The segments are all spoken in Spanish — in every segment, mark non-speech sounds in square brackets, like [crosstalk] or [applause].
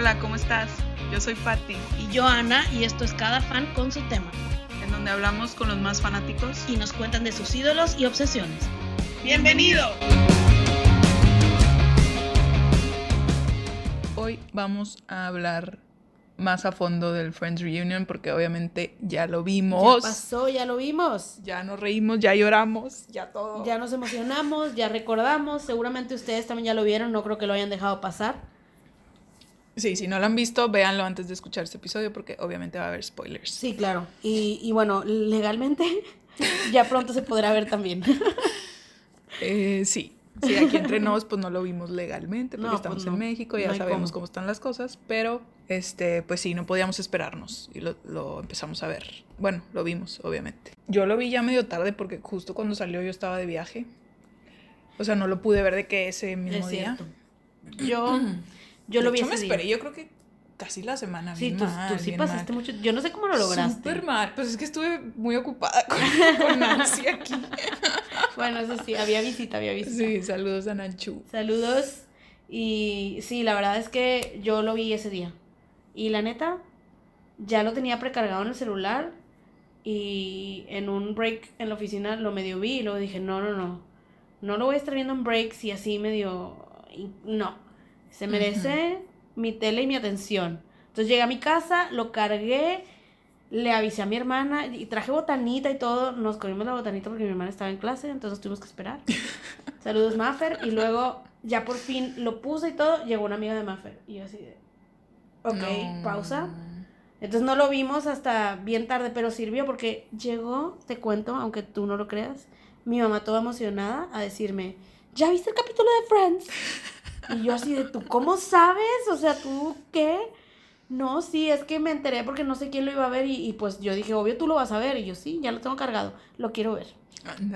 Hola, ¿cómo estás? Yo soy Patti, Y yo, Ana, y esto es Cada Fan con su tema. en donde hablamos con los más fanáticos. Y nos cuentan de sus ídolos y obsesiones. ¡Bienvenido! Hoy vamos a hablar más a fondo del Friends Reunion porque obviamente ya lo Ya vimos. pasó, ya lo vimos. Ya nos reímos, ya lloramos, ya todo. Ya nos emocionamos, ya recordamos. Seguramente ustedes también ya lo vieron, no creo que lo hayan dejado pasar. Sí, si no lo han visto, véanlo antes de escuchar este episodio porque obviamente va a haber spoilers. Sí, claro. Y, y bueno, legalmente [laughs] ya pronto se podrá ver también. [laughs] Eh, sí. Sí, aquí entre nos, pues no lo vimos legalmente porque No, estamos pues en. México, ya No sabemos cómo. cómo están las cosas, pero este, pues sí, no podíamos esperarnos y lo, lo empezamos a ver. Bueno, lo vimos, obviamente. Yo lo vi ya medio tarde porque justo cuando salió yo estaba de viaje. O sea, no lo pude ver de que ese mismo es día. Yo, [clears throat] yo De lo vi hecho, me día. esperé, yo creo que casi la semana. Sí, bien tú, mal, tú sí bien pasaste mal. mucho. Yo no sé cómo lo lograste. Súper mal. Pues es que estuve muy ocupada con, [laughs] con Nancy aquí. [laughs] Bueno, eso sí, había visita, había visita. Sí, saludos a Nanchu. Saludos. Y sí, la verdad es que yo lo vi ese día. Y la neta, ya lo tenía precargado en el celular. Y en un break en la oficina lo medio vi y luego dije, no, no, no. No lo voy a estar viendo en breaks y así medio... y- No. Se merece mi tele y mi atención. Entonces llegué a mi casa, lo cargué, le avisé a mi hermana y traje botanita y todo. Nos comimos la botanita porque mi hermana estaba en clase, entonces tuvimos que esperar. [laughs] Saludos, Maffer. Y luego, ya por fin lo puse y todo, llegó una amiga de Maffer. Y yo así de. Ok, No. pausa. Entonces no lo vimos hasta bien tarde, pero sirvió porque llegó, te cuento, aunque tú no lo creas, mi mamá toda emocionada a decirme: ¿Ya viste el capítulo de Friends? [laughs] Y yo así de, ¿tú cómo sabes? O sea, ¿tú qué? No, sí, es que me enteré porque no sé quién lo iba a ver y, y pues yo dije, obvio tú lo vas a ver. Y yo, sí, ya lo tengo cargado, lo quiero ver.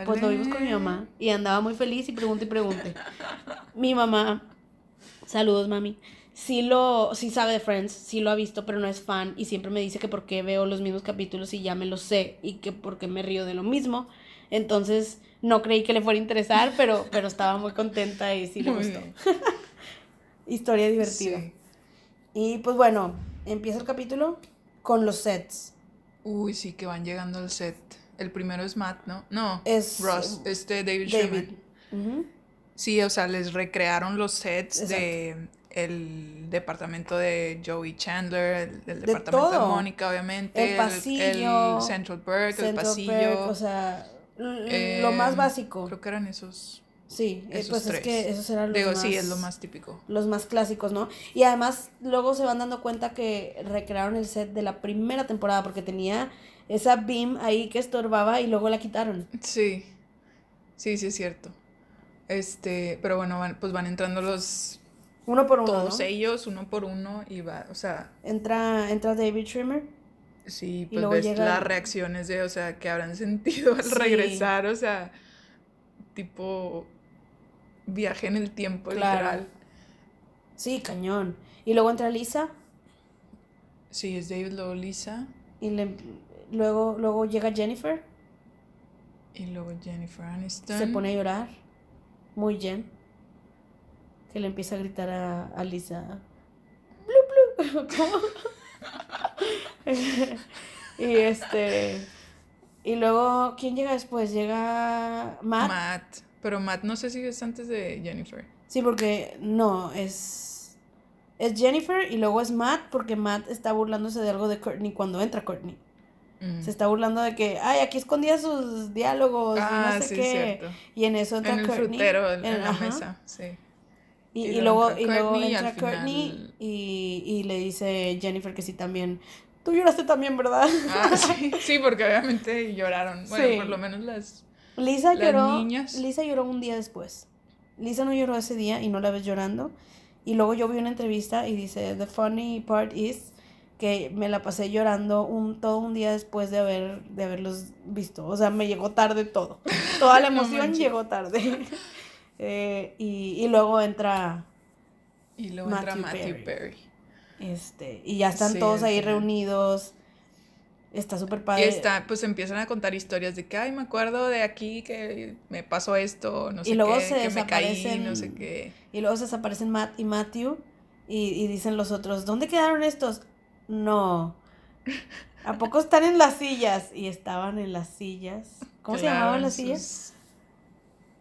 Pues lo vimos con mi mamá y andaba muy feliz y pregunte y pregunte. Mi mamá, saludos mami, sí lo, sí sabe de Friends, sí lo ha visto, pero no es fan y siempre me dice que por qué veo los mismos capítulos y ya me los sé y que por qué me río de lo mismo. Entonces no creí que le fuera a interesar, pero, pero estaba muy contenta y sí le Muy gustó. [laughs] Historia divertida. Sí. Y pues bueno, empieza el capítulo con los sets. Uy, sí, que van llegando al set. El primero es Matt, ¿no? No, Es, Ross, este David, David. Sí, o sea, les recrearon los sets de el departamento de Joey Chandler, el, el De departamento de. Mónica, obviamente, El pasillo, el Central Perk, el pasillo. O sea, lo eh, más básico. Creo que eran esos. Sí, eh, esos pues tres. es que esos eran los Digo, más, sí, es lo más típico. los más clásicos, ¿no? Y además luego se van dando cuenta que recrearon el set de la primera temporada porque tenía esa beam ahí que estorbaba y luego la quitaron. Sí, sí, sí es cierto. Este, pero bueno, van, pues van entrando los Uno por uno, todos ¿no? ellos, uno por uno, y va, o sea, Entra, entra David Trimmer. sí, pues ves llega- las reacciones de, o sea, que habrán [laughs] sentido al Sí. regresar, o sea, tipo viaje en el tiempo, Claro. literal. Sí, cañón. Y luego entra Lisa Sí, es David, luego Lisa, y le- luego, luego llega Jennifer. y luego Jennifer Aniston. Se pone a llorar. Muy Jen. Que le empieza a gritar a, a Lisa. Blu, blu. [laughs] ¿Cómo? [laughs] y este. Y luego, ¿quién llega después? Llega Matt. Matt, pero Matt no sé si es antes de Jennifer. Sí, porque no, es. Es Jennifer y luego es Matt, porque Matt está burlándose de algo de Courtney cuando entra Courtney. Mm. Se está burlando de que, ay, aquí escondía sus diálogos, y Ah, no sé sí, qué. cierto. Y en eso entra En el Courtney. frutero, en, en la ajá. mesa, sí. Y, Y y luego entra y luego Courtney y le dice Jennifer que sí también. Tú lloraste también, ¿verdad? Ah, sí, [laughs] sí, porque obviamente lloraron. Bueno, Sí. por lo menos las. Lisa Las lloró. niñas. Lisa lloró un día después. Lisa no lloró ese día y no la ves llorando. Y luego yo vi una entrevista y dice, the funny part is que me la pasé llorando un, todo un día después de, haber, de haberlos visto. O sea, me llegó tarde todo. Toda la [laughs] emoción llegó tarde. [laughs] Eh, y, y luego entra Y luego entra Matthew Matthew Perry. Perry. Este, y ya están Sí, todos ahí reunidos. Está súper Y padre. está, pues empiezan a contar historias de que, ay, me acuerdo de aquí que me pasó esto, no sé luego qué, se que me caí, no sé qué. Y luego se desaparecen Matt y Matthew. Y, y dicen los otros, ¿dónde quedaron estos? No. ¿A poco están en las sillas? Y estaban en las sillas. ¿Cómo se llamaban las sillas?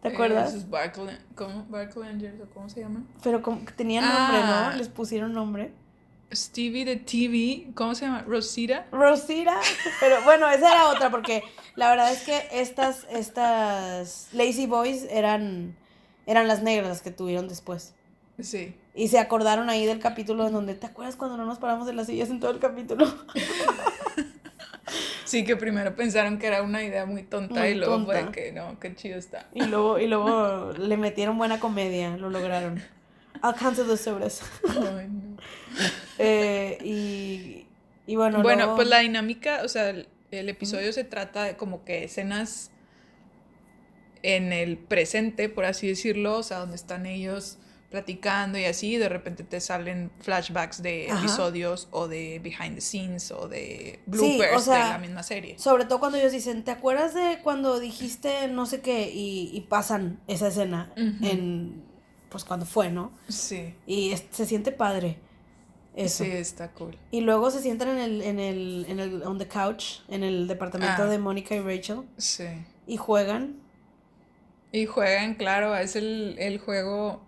¿Te eh, acuerdas? sus Barclay- ¿cómo? Barclayangers, ¿o cómo se llaman? Pero como tenían nombre, Ah. ¿no? Les pusieron nombre. Stevie de TV, ¿cómo se llama? Rosita. Rosita. Pero bueno, esa era otra porque la verdad es que estas, estas Lazy Boys eran, eran las negras las que tuvieron después. Sí. Y se acordaron ahí del capítulo en donde, ¿te acuerdas cuando no nos paramos de las sillas en todo el capítulo? [laughs] Sí, que primero pensaron que era una idea muy tonta Muy y luego fue tonta. que no, qué chido está. Y luego, y luego le metieron buena comedia, lo lograron. I'll cancel the sobres. Ay. Eh, y, y bueno, Bueno, luego- pues la dinámica, o sea, el, el episodio se trata de como que escenas en el presente, por así decirlo, o sea, donde están ellos platicando y así, y de repente te salen flashbacks de Ajá. episodios o de behind the scenes o de Sí, o bloopers sea, de la misma serie. Sobre todo cuando ellos dicen, ¿te acuerdas de cuando dijiste no sé qué? Y, y pasan esa escena en, pues cuando fue, ¿no? Sí, Y es- se siente padre eso. sí, está cool. Y luego se sientan en el, en el, en el, on the couch, en el departamento Ah. de Mónica y Rachel, Sí. y juegan. Y juegan, claro, es el, el juego,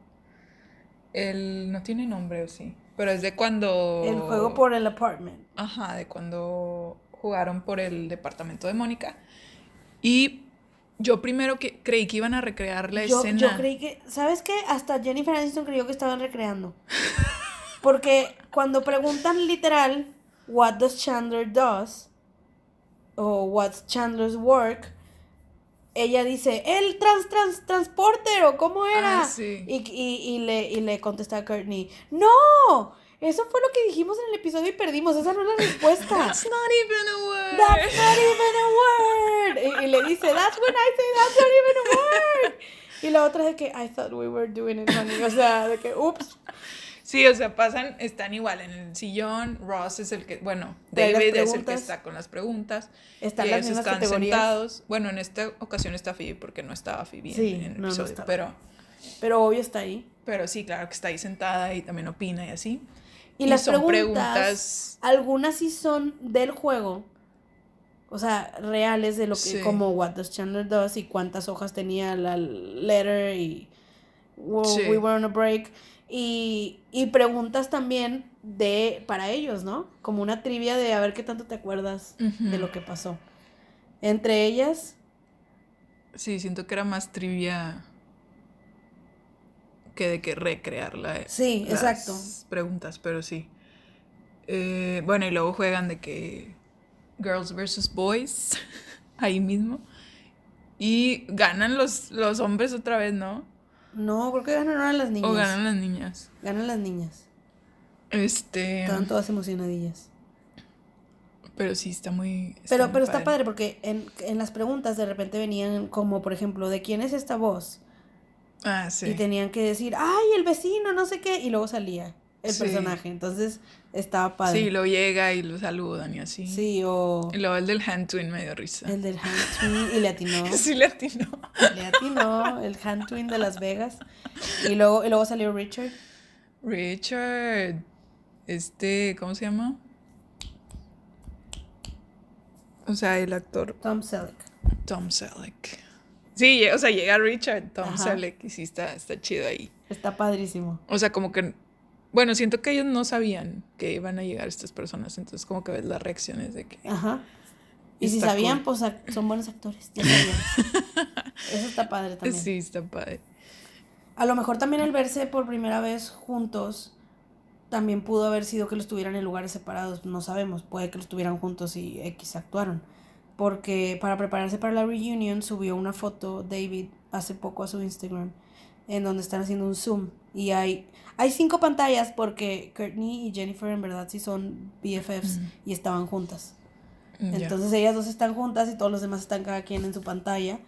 el, no tiene nombre o sí, pero es de cuando... El juego por el apartment. Ajá, de cuando jugaron por el departamento de Mónica. Y yo primero que creí que iban a recrear la Yo, escena. yo creí que, ¿sabes qué? Hasta Jennifer Aniston creyó que estaban recreando. [laughs] Porque cuando preguntan literal, what does Chandler does? O what's Chandler's work? Ella dice, el trans, trans, transporter, o cómo era. Ah, sí. y, y, y le, y le contesta a Courtney, no, eso fue lo que dijimos en el episodio y perdimos, esa no es la respuesta. [laughs] That's not even a word. That's not even a word. Y, y le dice, that's when I say that's not even a word. Y la otra es de que, I thought we were doing it, honey. O sea, de que, ups. Sí, o sea, pasan, están igual en el sillón. Ross es el que, bueno, David es el que está con las preguntas. Están las mismas están categorías. sentados. Bueno, en esta ocasión está Phoebe porque no estaba Phoebe en- Sí, en, el no, episodio. pero, Pero obvio está ahí. pero sí, claro que está ahí sentada y también opina y así. Y, Y las son preguntas, preguntas- algunas sí son del juego. O sea, reales de lo que, Sí. como What Does Chandler Does y cuántas hojas tenía la letter y well, Sí. We Were on a Break. Y, y preguntas también de, para ellos, ¿no? Como una trivia de a ver qué tanto te acuerdas de lo que pasó. Entre ellas, Sí, siento que era más trivia que de que recrearla. Sí, exacto. Preguntas, pero sí. Eh, bueno, y luego juegan de que Girls versus Boys, [laughs] ahí mismo. Y ganan los, los hombres otra vez, ¿no? No, creo que ganaron las niñas. O ganan las niñas. Ganan las niñas. Este. Estaban todas emocionadillas. Pero sí, está muy. Pero, muy pero está padre porque en, en las preguntas de repente venían como, por ejemplo, ¿de quién es esta voz? Ah, sí. Y tenían que decir, ay, el vecino, no sé qué, y luego salía el Sí. personaje. Entonces estaba padre. Sí, lo llega y lo saludan y así. Sí, o Y luego el del hand twin me dio risa. el del hand twin, y le atinó. [laughs] Sí, le atinó. Le atinó el hand twin de Las Vegas. Y luego, y luego salió Richard. Richard. Este, ¿cómo se llama? O sea, el actor Tom Selleck. Tom Selleck. Sí, o sea, llega Richard Tom Ajá. Selleck y sí está, está chido ahí. Está padrísimo. O sea, como que. Bueno, siento que ellos no sabían que iban a llegar estas personas, entonces como que ves las reacciones de que. Ajá. Y si sabían, cool. pues son buenos actores. Ya sabían. [laughs] Eso está padre también. Sí, está padre. A lo mejor también el verse por primera vez juntos también pudo haber sido que los tuvieran en lugares separados, no sabemos, puede que los tuvieran juntos y X actuaron. Porque para prepararse para la reunion subió una foto David hace poco a su Instagram en donde están haciendo un zoom y hay hay cinco pantallas porque Courtney y Jennifer en verdad sí son BFFs y estaban juntas. Entonces ellas dos están juntas y todos los demás están cada quien en su pantalla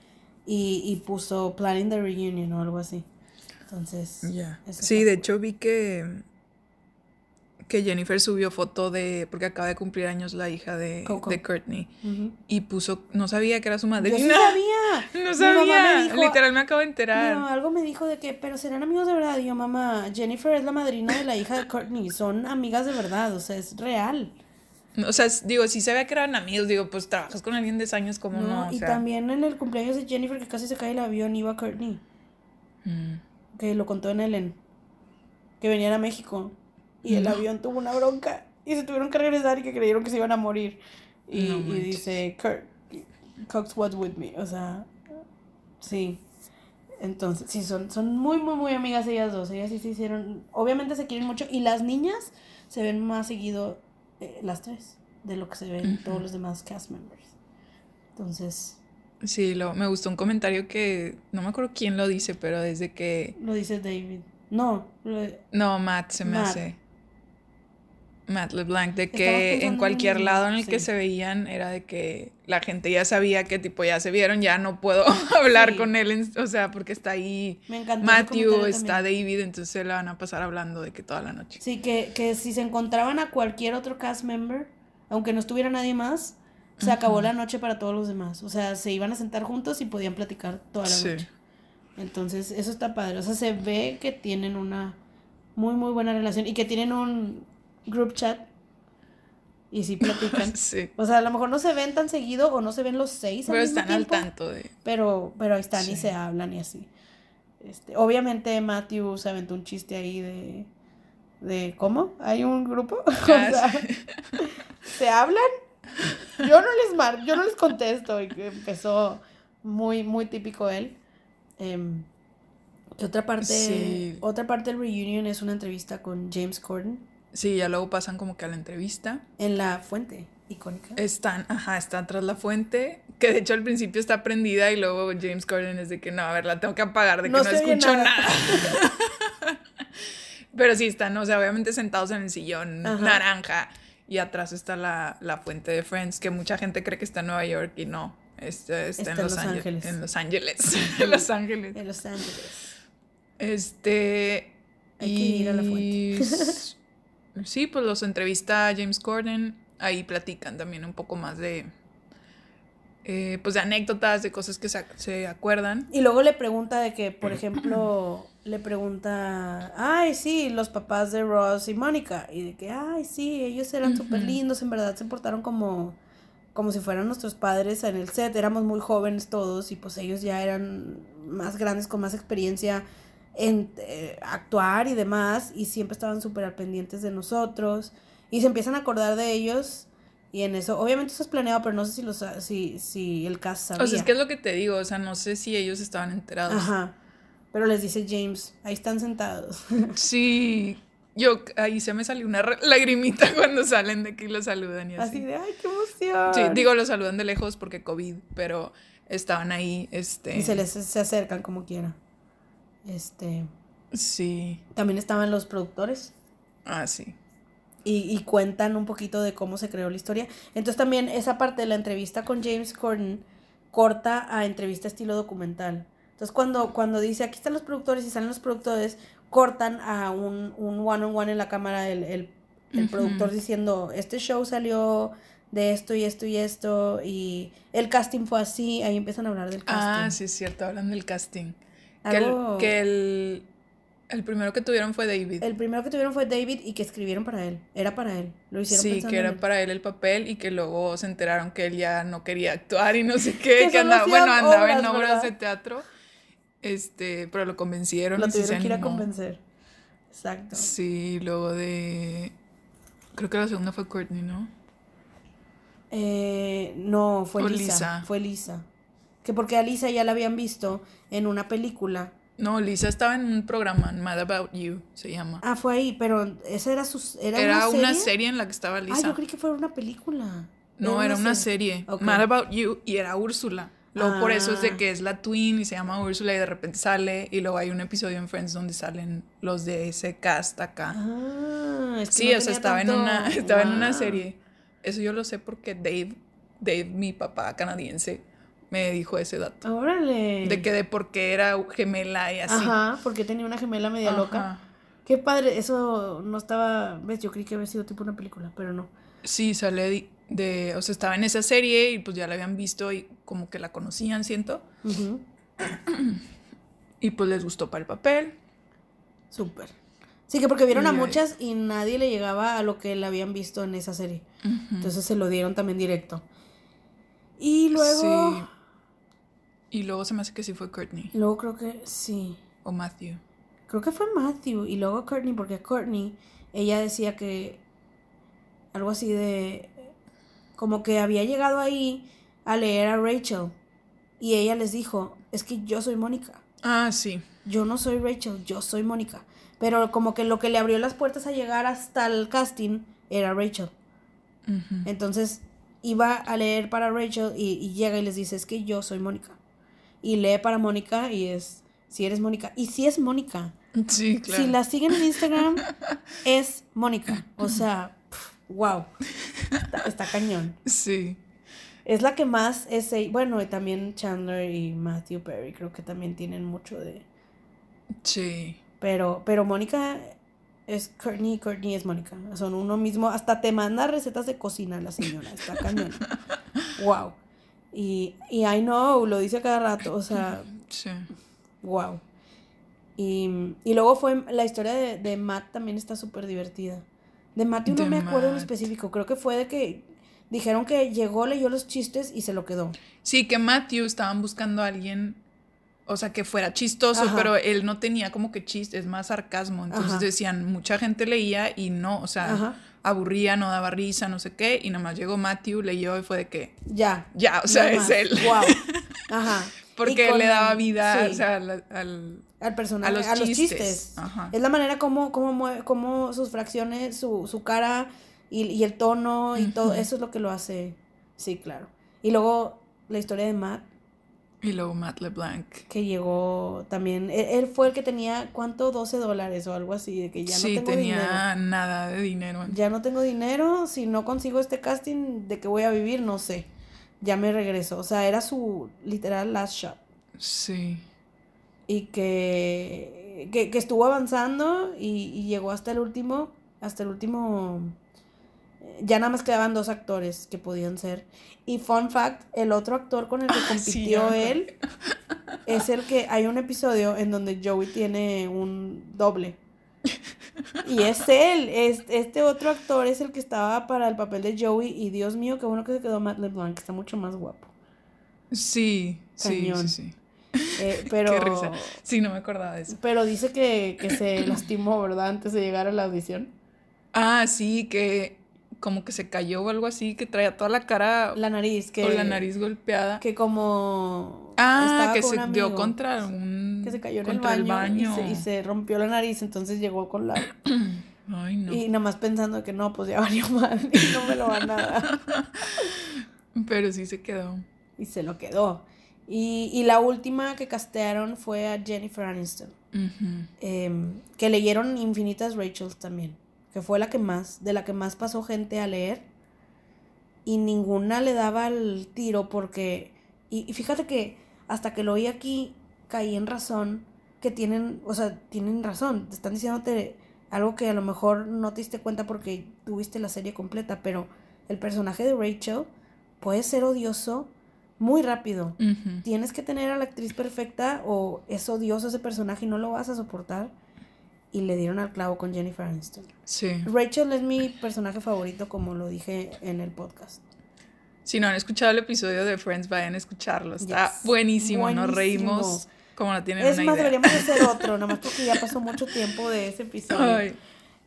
y, y puso planning the reunion o algo así. Entonces, Sí, de hecho vi que que Jennifer subió foto de porque acaba de cumplir años la hija de, Coco. de Courtney y puso no sabía que era su Yo [laughs] sí madrina. sabía, No Mi mamá sabía. me dijo- Literal me acabo de enterar. No, algo me dijo de que, pero serán amigos de verdad. Y yo, mamá, Jennifer es la madrina de la hija de Courtney. Son amigas de verdad, o sea, es real. O sea, digo, si sabía que eran amigos, digo, pues trabajas con alguien de 10 años, como no? No, O y sea, también en el cumpleaños de Jennifer, que casi se cae el avión, iba Courtney. mm. Que lo contó en Ellen. Que venían a México. Y el No. avión tuvo una bronca. Y se tuvieron que regresar y que creyeron que se iban a morir. Y, No y dice, Kurt, Cox was with me. O sea, sí. Entonces, sí, son, son muy, muy, muy amigas ellas dos. Ellas sí se hicieron. Obviamente se quieren mucho. Y las niñas se ven más seguido, eh, las tres, de lo que se ven Ujú. todos los demás cast members. Entonces, Sí, lo, me gustó un comentario que no me acuerdo quién lo dice, pero desde que. lo dice David. No, lo- No, Matt se me Matt. hace. Matt LeBlanc, de que en cualquier lado en el que se veían era de que la gente ya sabía que tipo ya se vieron, ya no puedo [laughs] hablar Sí. con él, en- o sea, porque está ahí me Matthew, está también. David, entonces se la van a pasar hablando de que toda la noche. Sí, que, que si se encontraban a cualquier otro cast member, aunque no estuviera nadie más, se acabó la noche para todos los demás. O sea, se iban a sentar juntos y podían platicar toda la Sí. noche. Entonces, eso está padre. O sea, se ve que tienen una muy, muy buena relación y que tienen un group chat y sí platican. [laughs] Sí. O sea, a lo mejor no se ven tan seguido o no se ven los seis al Pero mismo están al tanto de. Pero, pero ahí están y se hablan y así. Este, obviamente Matthew se aventó un chiste ahí de, de ¿cómo? ¿Hay un grupo? [laughs] O sea, sí. [laughs] ¿Se hablan? Yo no les mar yo no les contesto. Y empezó muy, muy típico él. Em, otra parte, Sí. otra parte del reunion es una entrevista con James Corden Sí, ya luego pasan como que a la entrevista. en la fuente icónica. Están, ajá, están tras la fuente, que de hecho al principio está prendida y luego James Corden es de que no, a ver, la tengo que apagar, de que No escucho nada. nada. [laughs] Pero sí están, o sea, obviamente sentados en el sillón Ajá. naranja y atrás está la, la fuente de Friends, que mucha gente cree que está en Nueva York y no, está, está, en, Los Ángeles. En Los Ángeles. [laughs] en Los Ángeles. En Los Ángeles. Este. Hay que ir a la fuente. Sí, pues los entrevista a James Corden. Ahí platican también un poco más de. eh, pues de anécdotas, de cosas que se, ac- se acuerdan. Y luego le pregunta de que, por [clears throat] ejemplo, le pregunta, ay, sí, los papás de Ross y Mónica. Y de que, ay, sí, ellos eran súper lindos, en verdad se portaron como, como si fueran nuestros padres en el set. Éramos muy jóvenes todos y pues ellos ya eran más grandes, con más experiencia en eh, actuar y demás. Y siempre estaban súper pendientes de nosotros. Y se empiezan a acordar de ellos. Y en eso, obviamente eso es planeado, pero no sé si, los, si, si el cast sabía. O sea, es que es lo que te digo. O sea, no sé si ellos estaban enterados. Ajá. Pero les dice James, ahí están sentados. [laughs] Sí. Yo, ahí se me salió una lagrimita [laughs] cuando salen de que los saludan y así. Así de, ay, qué emoción. Sí, digo, los saludan de lejos porque COVID, pero estaban ahí, este. Y se les se acercan como quiera. Este, Sí. también estaban los productores Ah, sí. y, y cuentan un poquito de cómo se creó la historia. Entonces también esa parte de la entrevista con James Corden corta a entrevista estilo documental. Entonces cuando, cuando dice aquí están los productores y salen los productores, cortan a un, un one on one en la cámara el, el, productor diciendo este show salió de esto y esto y esto y el casting fue así, ahí empiezan a hablar del casting. Ah, sí, es cierto, hablan del casting. Que, el, que el, el primero que tuvieron fue David. El primero que tuvieron fue David y que escribieron para él. Era para él. Lo hicieron Sí, que en era él. para él el papel y que luego se enteraron que él ya no quería actuar y no sé qué, que, andaba, bueno, andaba en obras, obras ¿verdad? de teatro. Este, pero lo convencieron Lo y se tuvieron que ir a convencer. Exacto. Sí, luego de creo que la segunda fue Courtney, ¿no? Eh, no, fue Lisa. Fue Lisa. Que porque a Lisa ya la habían visto en una película. No, Lisa estaba en un programa, Mad About You, se llama. Ah, fue ahí, pero esa era su era, Era una serie. una serie en la que estaba Ah, Lisa. yo creí que fuera una película. No, era una serie. Ok. Mad About You y era Úrsula. Luego por eso es de Ah. que es la twin y se llama Úrsula y de repente sale y luego hay un episodio en Friends donde salen los de ese cast acá. Ah, es que sí, no o sea, estaba en tanto- una estaba en una Wow. serie. Eso yo lo sé porque Dave, Dave mi papá canadiense me dijo ese dato. Órale. De que de por qué era gemela y así. Ajá, porque tenía una gemela media loca. Ajá. Qué padre, eso no estaba, ves, yo creí que había sido tipo una película, pero no. Sí, sale de, de- o sea, estaba en esa serie y pues ya la habían visto y como que la conocían, siento. Y pues les gustó para el papel. Súper. Sí, que porque vieron a Y muchas y nadie le llegaba a lo que le habían visto en esa serie. Ujú. Entonces se lo dieron también directo. Y luego, Sí. Y luego se me hace que sí fue Courtney luego creo que sí. o Matthew. Creo que fue Matthew y luego Courtney, porque Courtney, ella decía que algo así de, como que había llegado ahí a leer a Rachel y ella les dijo, es que yo soy Mónica, Ah, sí. yo no soy Rachel, yo soy Mónica. Pero como que lo que le abrió las puertas a llegar hasta el casting era Rachel. Entonces iba a leer para Rachel y, y llega y les dice, es que yo soy Mónica. Y lee para Mónica y es, si eres Mónica. Y si es Mónica. Sí, claro. Si la siguen en Instagram, es Mónica. O sea, wow. Está, está cañón. Sí. Es la que más es. e- Bueno, y también Chandler y Matthew Perry creo que también tienen mucho de. Sí. Pero, pero Mónica es Courtney y Courtney es Mónica. Son uno mismo. Hasta te manda recetas de cocina la señora. Está cañón. [laughs] wow. Y, y I know, lo dice cada rato. O sea, Sí. Wow. Y, y luego fue la historia de, de Matt también está súper divertida. De Matthew no De me acuerdo en Matt. específico. Creo que fue de que dijeron que llegó, leyó los chistes y se lo quedó. Sí, que Matthew estaban buscando a alguien, o sea, que fuera chistoso, Ajá. pero él no tenía como que chistes, más sarcasmo. Entonces Ajá. decían, mucha gente leía y no, o sea, Ajá. Aburría, no daba risa, no sé qué, y nada más llegó Matthew, leyó y fue de que, Ya. ya, o sea, es él. Wow. [laughs] Ajá. Porque con- le daba vida, sí, o sea, al, al- al personaje, a a los los, chistes. Ajá. Es la manera como, como, mueve- como sus fracciones, su, su cara y, y el tono y todo. Eso es lo que lo hace. Sí, claro. Y luego la historia de Matt. Y luego Matt LeBlanc. que llegó también, él, él fue el que tenía, ¿cuánto? 12 dólares o algo así, de que ya sí, no tengo tenía dinero. nada de dinero. Ya no tengo dinero, si no consigo este casting, ¿de qué voy a vivir? No sé. Ya me regreso. O sea, era su literal last shot. Sí. Y que, que, que estuvo avanzando y, y llegó hasta el último, hasta el último... Ya nada más quedaban dos actores que podían ser. Y fun fact, el otro actor con el que [laughs] Ah, compitió él es el que hay un episodio en donde Joey tiene un doble. Y es él, es, este otro actor es el que estaba para el papel de Joey y Dios mío, qué bueno que se quedó Matt LeBlanc, que está mucho más guapo. Sí, sí, sí, sí. Eh, [laughs] pero, Qué risa. Sí, no me acordaba de eso. pero dice que, que se lastimó, ¿verdad? Antes de llegar a la audición. Ah, sí, que como que se cayó o algo así, que traía toda la cara La nariz, que, con la nariz golpeada. que como ah, que con se dio contra un que se cayó en el baño, Y, se, y se rompió la nariz, entonces llegó con la [clears throat] Ay, no. y nada más pensando que no, pues ya valió [laughs] mal y no me lo van a dar. [laughs] Pero sí se quedó. y se lo quedó. Y, y la última que castearon fue a Jennifer Aniston. Em, que leyeron infinitas Rachels también. Que fue la que más, de la que más pasó gente a leer. Y ninguna le daba el tiro porque. Y, y fíjate que hasta que lo oí aquí, caí en razón que tienen, o sea, tienen razón. Te están diciéndote algo que a lo mejor no te diste cuenta porque tuviste la serie completa, pero el personaje de Rachel puede ser odioso muy rápido. Tienes que tener a la actriz perfecta o es odioso ese personaje y no lo vas a soportar. Y le dieron al clavo con Jennifer Aniston. Sí. Rachel es mi personaje favorito, como lo dije en el podcast. Si no han escuchado el episodio de Friends, vayan a escucharlo. Está Yes. buenísimo. Nos Buenísimo. reímos como no tienen Es una más, idea. deberíamos hacer otro, [laughs] nada más porque ya pasó mucho tiempo de ese episodio. Ay,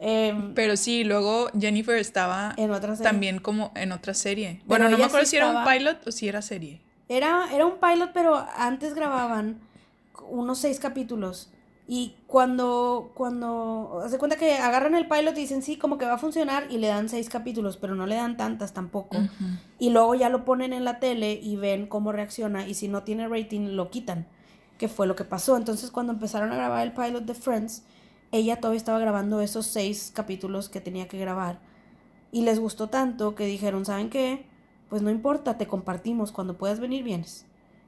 Em, Pero sí, luego Jennifer estaba en otra serie. también como en otra serie. Bueno, no me acuerdo sí si era un pilot o si era serie. Era, era un pilot, pero antes grababan unos seis capítulos. Y cuando, cuando, de cuenta que agarran el pilot y dicen, sí, como que va a funcionar y le dan seis capítulos, pero no le dan tantas tampoco. Y luego ya lo ponen en la tele y ven cómo reacciona y si no tiene rating lo quitan, que fue lo que pasó. Entonces cuando empezaron a grabar el pilot de Friends, ella todavía estaba grabando esos seis capítulos que tenía que grabar. Y les gustó tanto que dijeron, ¿saben qué? Pues no importa, te compartimos, cuando puedas venir vienes.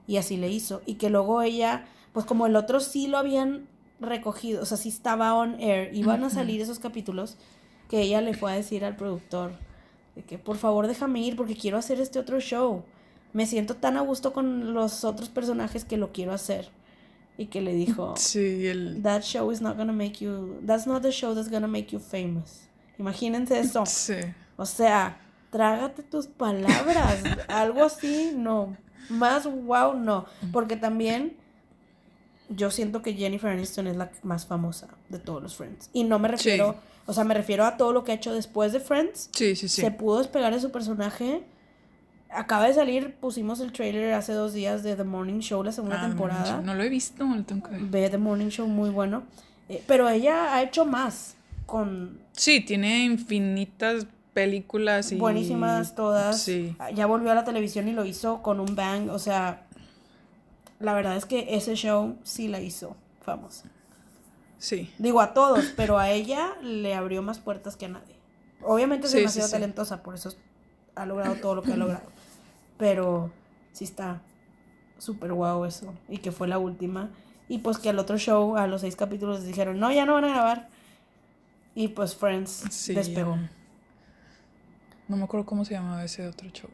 Y así le hizo. Y que luego ella, pues como el otro sí lo habían recogido, o sea, sí estaba on air, iban a salir esos capítulos, que ella le fue a decir al productor de que por favor déjame ir porque quiero hacer este otro show. Me siento tan a gusto con los otros personajes que lo quiero hacer. Y que le dijo, Sí, el. that show is not gonna make you, that's not the show that's gonna make you famous. Imagínense eso. Sí. O sea, trágate tus palabras. Algo así, no. Más wow, no. Porque también yo siento que Jennifer Aniston es la más famosa de todos los Friends. Y no me refiero, o sea, me refiero a todo lo que ha hecho después de Friends. Sí, sí, sí. Se pudo despegar de su personaje. Acaba de salir, pusimos el trailer hace dos días de The Morning Show, la segunda Ah, temporada. No lo he visto, lo tengo que ver. Ve The Morning Show, muy bueno. Eh, pero ella ha hecho más con Sí, tiene infinitas películas y. buenísimas todas. Sí. Ya volvió a la televisión y lo hizo con un bang. O sea, la verdad es que ese show sí la hizo famosa. Sí. Digo a todos, pero a ella le abrió más puertas que a nadie. Obviamente es Sí, demasiado sí. talentosa, por eso ha logrado todo lo que ha logrado. [clears throat] Pero sí está súper guau eso. Y que fue la última. Y pues que al otro show, a los seis capítulos, les dijeron, no, ya no van a grabar. Y pues Friends despegó. No me acuerdo cómo se llamaba ese otro show.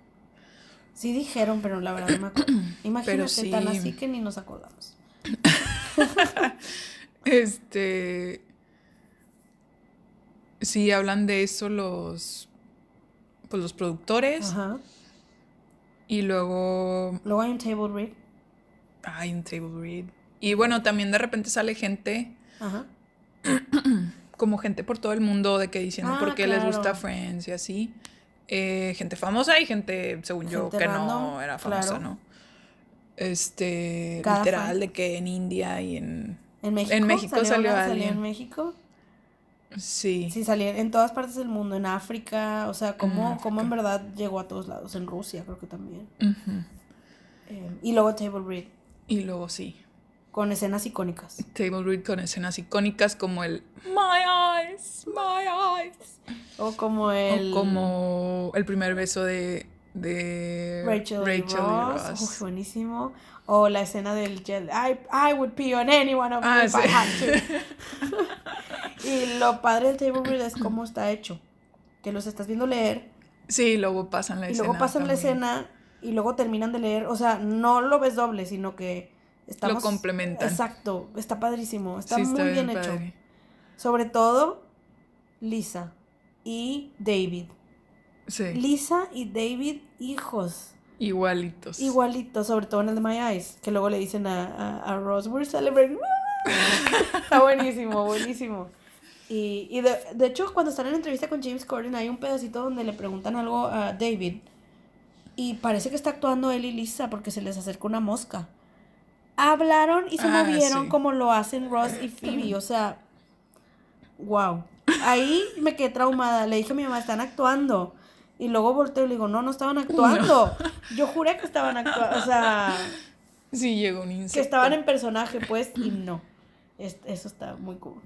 Sí dijeron, pero la verdad no me acuerdo. [clears throat] Imagínate, sí. tan así que ni nos acordamos. [laughs] Este. Sí, hablan de eso los. Pues los productores. Ajá. Y luego. Luego hay un table read. Hay un table read. Y bueno, también de repente sale gente. Ajá. [clears throat] Como gente por todo el mundo de que diciendo Ah, por qué les gusta. Friends y así. Eh, gente famosa y gente, según yo, que random, no era famosa, claro. ¿no? Este. Cada literal, fan. de que en India y en. En México. En México salió alguien. en México. Sí. Sí, salía en todas partes del mundo. En África. O sea, cómo, En cómo en verdad llegó a todos lados. En Rusia, creo que también. Eh, y luego table read. Y luego sí. Con escenas icónicas. Table read con escenas icónicas como el My eyes, my eyes. O como el. O como el primer beso de, de Rachel, y y Ross. Ross. Uf, buenísimo. O la escena del. I, I would pee on anyone of Ah, if I sí. had to. [laughs] y lo padre del table read es cómo está hecho. Que los estás viendo leer Sí, luego pasan la y escena. luego pasan la escena y luego terminan de leer. O sea, no lo ves doble, sino que estamos... complementan. Exacto, está padrísimo, está Sí, muy bien, hecho. padre. Sobre todo, Lisa y David. Sí, Lisa y David, hijos. igualitos. Igualito, sobre todo en el de My Eyes, que luego le dicen a, a, a Ross, we're celebrating. [laughs] Está buenísimo, buenísimo. Y, y de, de hecho, cuando están en entrevista con James Corden, hay un pedacito donde le preguntan algo a David. Y parece que está actuando él y Lisa porque se les acerca una mosca. Hablaron y se Ah, movieron sí. como lo hacen Ross y Phoebe. O sea, wow. Ahí me quedé traumada. Le dije a mi mamá, están actuando. Y luego volteo y le digo, no, no estaban actuando. Yo juré que estaban actuando. O sea, Sí, llegó un insecto. que estaban en personaje, pues, y no. Es- eso está muy cool.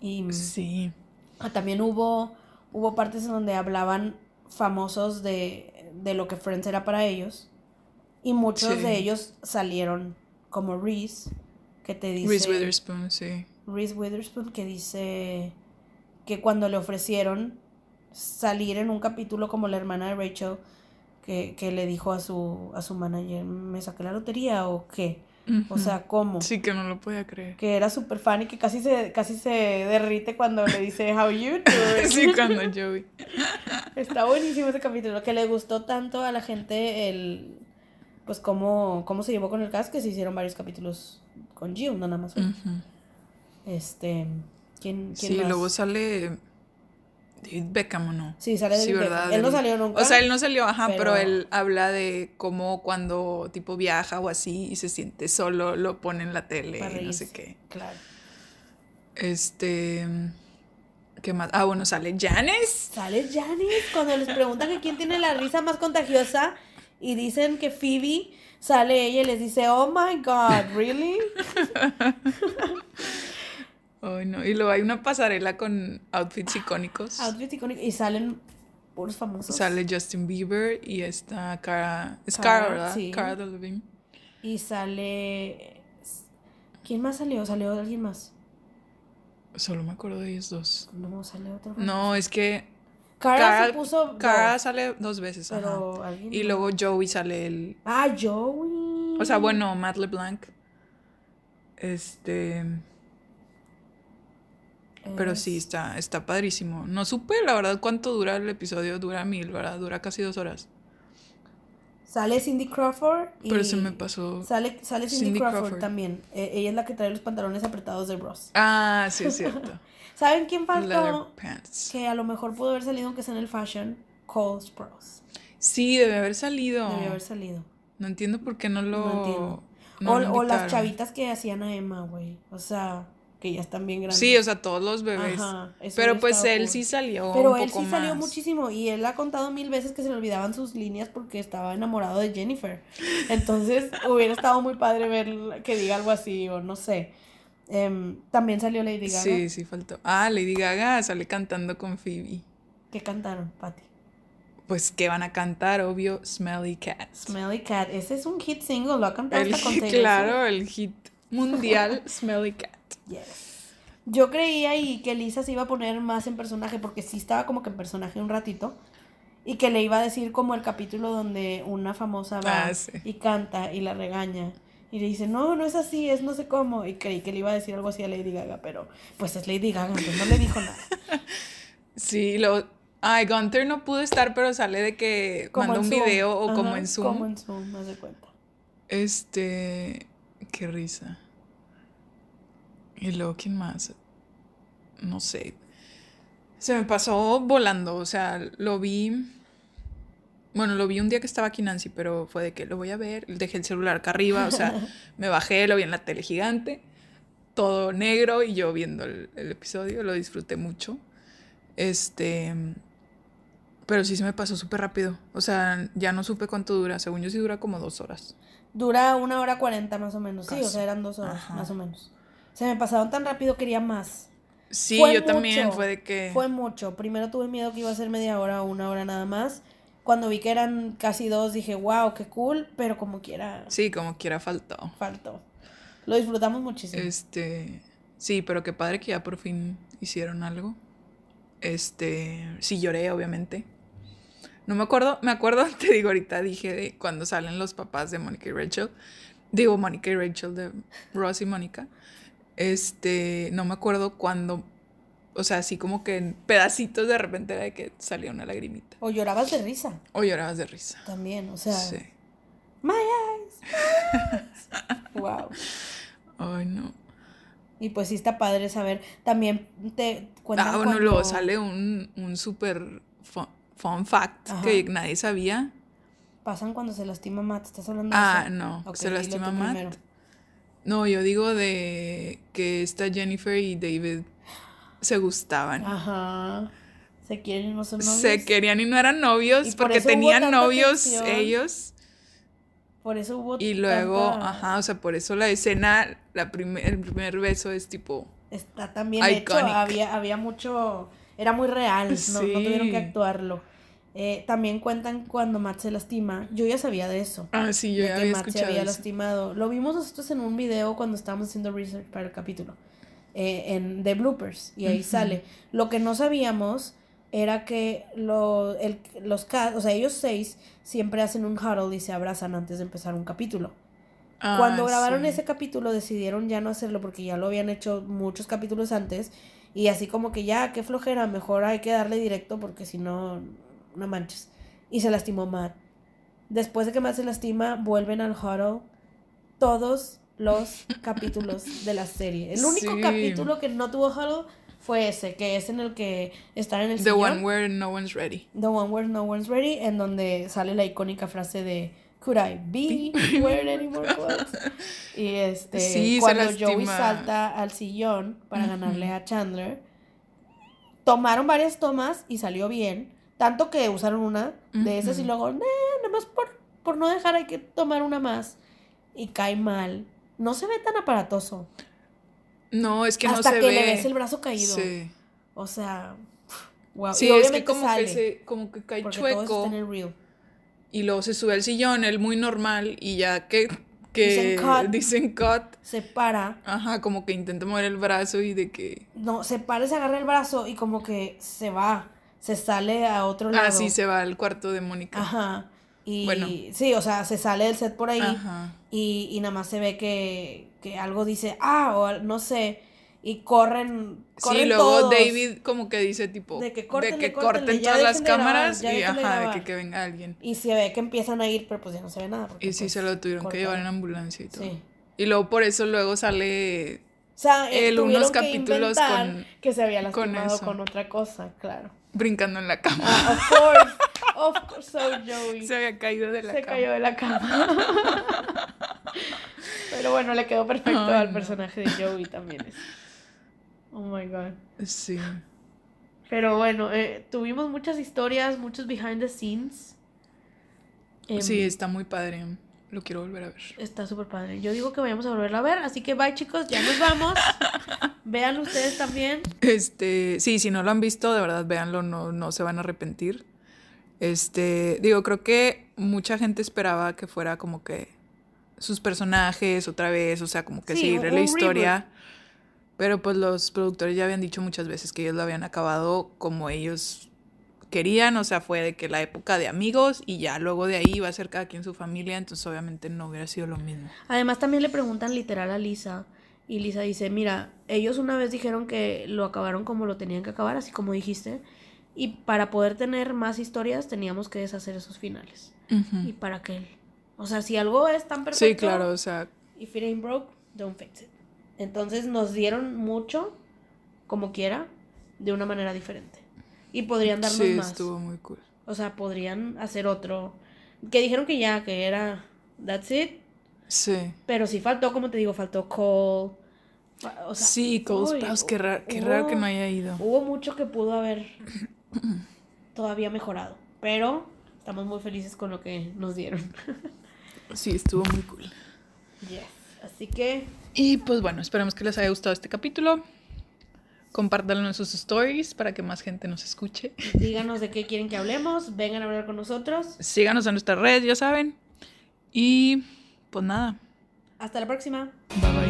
Y Sí. también hubo, hubo partes en donde hablaban famosos de, de lo que Friends era para ellos. Y muchos Sí. de ellos salieron como Reese, que te dice... Reese Witherspoon, sí. Reese Witherspoon que dice que cuando le ofrecieron salir en un capítulo como la hermana de Rachel, que, que le dijo a su, a su manager, ¿me saqué la lotería o qué? O sea, ¿cómo? Sí, que no lo podía creer. Que era súper fan y que casi se, casi se derrite cuando le dice, How you [laughs] doing? Sí, cuando yo vi. Está buenísimo ese capítulo, que le gustó tanto a la gente el, pues cómo, cómo se llevó con el cast, que se hicieron varios capítulos con Jill, no nada más. Este, ¿quién, quién Sí, más? luego sale David Beckham o no. Sí, sale Sí, David ¿verdad? Beckham. Él no salió nunca. O sea, él no salió, ajá, pero, pero- él habla de cómo cuando tipo viaja o así y se siente solo, lo pone en la tele para y no sé qué. Claro. Este. ¿Qué más? Ah, bueno, sale Janice. Sale Janice cuando les preguntan que quién tiene la risa más contagiosa y dicen que Phoebe sale ella y les dice, oh my god, really? [laughs] Ay, no. Y luego hay una pasarela con outfits icónicos. Outfit icónico. Y salen puros famosos. Sale Justin Bieber y está Cara. Es Cara, Cara, ¿verdad? sí. Cara Delevingne. Y sale ¿Quién más salió? ¿Salió alguien más? Solo me acuerdo de ellos dos. No, salió otro. No, es que Cara, Cara- se puso. Cara dos, sale dos veces, pero. Y luego Joey sale el... Ah, Joey. O sea, bueno, Matt LeBlanc. Este... Pero sí, está, está padrísimo. No supe, la verdad, cuánto dura el episodio. Dura mil, ¿verdad? Dura casi dos horas. Sale Cindy Crawford. Y Pero se me pasó... Sale, sale Cindy, Cindy Crawford, Crawford. también. Eh, ella es la que trae los pantalones apretados de Ross. Ah, sí, es cierto. [laughs] ¿Saben quién faltó? pants. Que a lo mejor pudo haber salido aunque sea en el fashion. Cole Sprouse. Sí, debe haber salido. Debió haber salido. No entiendo por qué no lo... No entiendo. no o, lo o las chavitas que hacían a Emma, güey. O sea, que ya están bien grandes. Sí, o sea, todos los bebés. Ajá, Pero pues él cool. sí salió Pero un él poco sí salió más. muchísimo y él ha contado mil veces que se le olvidaban sus líneas porque estaba enamorado de Jennifer. Entonces [laughs] hubiera estado muy padre ver que diga algo así o no sé. Em, también salió Lady Gaga. Sí, sí faltó. Ah, Lady Gaga sale cantando con Phoebe. ¿Qué cantaron, Patty? Pues que van a cantar, obvio, Smelly Cat. Smelly Cat. Ese es un hit single, lo ha cantado El hasta con Taylor claro, el hit mundial [laughs] Smelly Cat. Yes. Yo creía y que Lisa se iba a poner más en personaje porque sí estaba como que en personaje un ratito. Y que le iba a decir como el capítulo donde una famosa va Ah, sí. y canta y la regaña. Y le dice, no, no es así, es no sé cómo. Y creí que le iba a decir algo así a Lady Gaga, pero pues es Lady Gaga, entonces no le dijo nada. [laughs] Sí, lo. Ay, Gunter no pudo estar, pero sale de que Como manda un Zoom. video o como en Zoom. Como en Zoom, me de cuenta. Este. Qué risa. Y luego, ¿quién más? No sé. Se me pasó volando. O sea, lo vi. Bueno, lo vi un día que estaba aquí Nancy, pero fue de que lo voy a ver. Dejé el celular acá arriba. O sea, [laughs] me bajé, lo vi en la tele gigante. Todo negro y yo viendo el, el episodio. Lo disfruté mucho. Este. Pero sí se me pasó súper rápido. O sea, ya no supe cuánto dura. Según yo, sí dura como dos horas. Dura una hora cuarenta más o menos, sí, o sea, eran dos horas Ajá. más o menos. Se me pasaron tan rápido, quería más. Sí, Fue yo también, fue de que... Fue mucho. Primero tuve miedo que iba a ser media hora o una hora nada más. Cuando vi que eran casi dos, dije, wow, qué cool, pero como quiera, Sí, como quiera faltó. faltó. Lo disfrutamos muchísimo. Este... Sí, pero qué padre que ya por fin hicieron algo. Este... Sí lloré, obviamente. No me acuerdo, me acuerdo, [laughs] te digo ahorita, dije de cuando salen los papás de Mónica y Rachel. Digo, Mónica y Rachel de Ross y Mónica. Este, no me acuerdo cuando, o sea, así como que en pedacitos de repente era de que salía una lagrimita. O llorabas de risa O llorabas de risa. también, o sea, Sí. my eyes. wow. [laughs] Ay, no. Y pues sí está padre saber. También te cuentan Ah, bueno, cuando- luego sale un, un súper fun, fun fact Ajá. que nadie sabía. Pasan cuando se lastima Matt. ¿Estás hablando de Ah, eso? no, se lastima Matt. primero. No, yo digo de que esta Jennifer y David se gustaban. Ajá. Se quieren y no son novios. Se querían y no eran novios Y porque tenían novios tensión. ellos. Por eso hubo Y luego, tanta- ajá, o sea, por eso la escena, la primer, el primer beso es tipo, Está también hecho. Iconic. Había, había mucho. Era muy real. No, no tuvieron que Sí. actuarlo. Eh, también cuentan cuando Matt se lastima. Yo ya sabía de eso. ah, sí, yo de ya que había Matt se había eso. lastimado. Lo vimos nosotros en un video cuando estábamos haciendo research para el capítulo. Eh, en, de bloopers. Y ahí sale. Lo que no sabíamos era que lo, el- los o sea, ellos seis siempre hacen un huddle y se abrazan antes de empezar un capítulo. Ah, Cuando grabaron sí. ese capítulo decidieron ya no hacerlo porque ya lo habían hecho muchos capítulos antes y así como que ya, qué flojera, mejor hay que darle directo porque si no, no manches. Y se lastimó Matt. Después de que Matt se lastima, vuelven al huddle todos los capítulos de la serie. El único Sí. capítulo que no tuvo huddle fue ese, que es en el que están en el The sillón. one where no one's ready. The One Where No One's Ready, en donde sale la icónica frase de Could I be [laughs] wearing any more clothes? Y este, Sí, cuando Joey salta al sillón para ganarle a Chandler, tomaron varias tomas y salió bien. Tanto que usaron una de esas y luego, nah, nada más por, por no dejar hay que tomar una más. Y cae mal. No se ve tan aparatoso. No, es que no hasta se que ve. le ves el brazo caído. Sí, O sea, wow. sí y es que como sale. que, se, como que cae todo chueco está en el reel. y luego se sube al sillón, él muy normal y ya que que Dicen cut. dicen cut. se para. Ajá, como que intenta mover el brazo y de que. No, se para y se agarra el brazo y como que se va. Se sale a otro lado. Ah, sí, se va al cuarto de Mónica. Ajá. Y Bueno. sí, o sea, se sale del set por ahí Ajá. y, y nada más se ve que, que algo dice, ah, o no sé, y corren, corren Sí, luego todos. David como que dice tipo De que que corten todas las grabar, cámaras y ajá, de que, que venga alguien. Y se ve que empiezan a ir, pero pues ya no se ve nada. Y sí pues, se lo tuvieron que llevar en ambulancia y todo. Sí. Y luego por eso luego sale O sea, eh, El unos que capítulos inventar con- que se había con lastimado eso. con, otra cosa, claro. brincando en la cama. Ah, of course, of course, so Joey. Se había caído de la se cama. cayó de la cama. [laughs] Pero bueno, le quedó perfecto al no. personaje de Joey también. es- Oh my god. Sí. Pero bueno, eh, tuvimos muchas historias, muchos behind the scenes. Em, Sí, está muy padre. Lo quiero volver a ver. Está súper padre. Yo digo que vayamos a volverla a ver. Así que bye chicos, ya nos vamos. [laughs] Vean ustedes también. Este, sí, si no lo han visto, de verdad, véanlo, no, no se van a arrepentir. Este, digo, creo que mucha gente esperaba que fuera como que sus personajes otra vez, o sea, como que Sí, seguirle un la reboot. historia. Pero pues los productores ya habían dicho muchas veces que ellos lo habían acabado como ellos querían, o sea, fue de que la época de amigos y ya luego de ahí iba a ser cada quien su familia, entonces obviamente no hubiera sido lo mismo. Además también le preguntan literal a Lisa. Y Lisa dice, mira, ellos una vez dijeron que lo acabaron como lo tenían que acabar, así como dijiste. Y para poder tener más historias teníamos que deshacer esos finales. ¿Y para qué? O sea, si algo es tan perfecto... Sí, claro, o sea, If it ain't broke, don't fix it. Entonces nos dieron mucho, como quiera, de una manera diferente. Y podrían darnos sí, más. estuvo muy cool. O sea, podrían hacer otro. Que dijeron que ya, que era That's it. Sí. Pero sí faltó, como te digo, faltó Cole. O sea, Sí, Cole Sprouse, qué, raro, qué hubo- raro que no haya ido. Hubo mucho que pudo haber todavía mejorado. Pero estamos muy felices con lo que nos dieron. [laughs] Sí, estuvo muy cool. yes. Así que Y pues bueno, esperemos que les haya gustado este capítulo. Compártanlo en sus stories para que más gente nos escuche. díganos de qué quieren que hablemos. Vengan a hablar con nosotros. Síganos en nuestras redes, ya saben. Y pues nada. Hasta la próxima. Bye bye.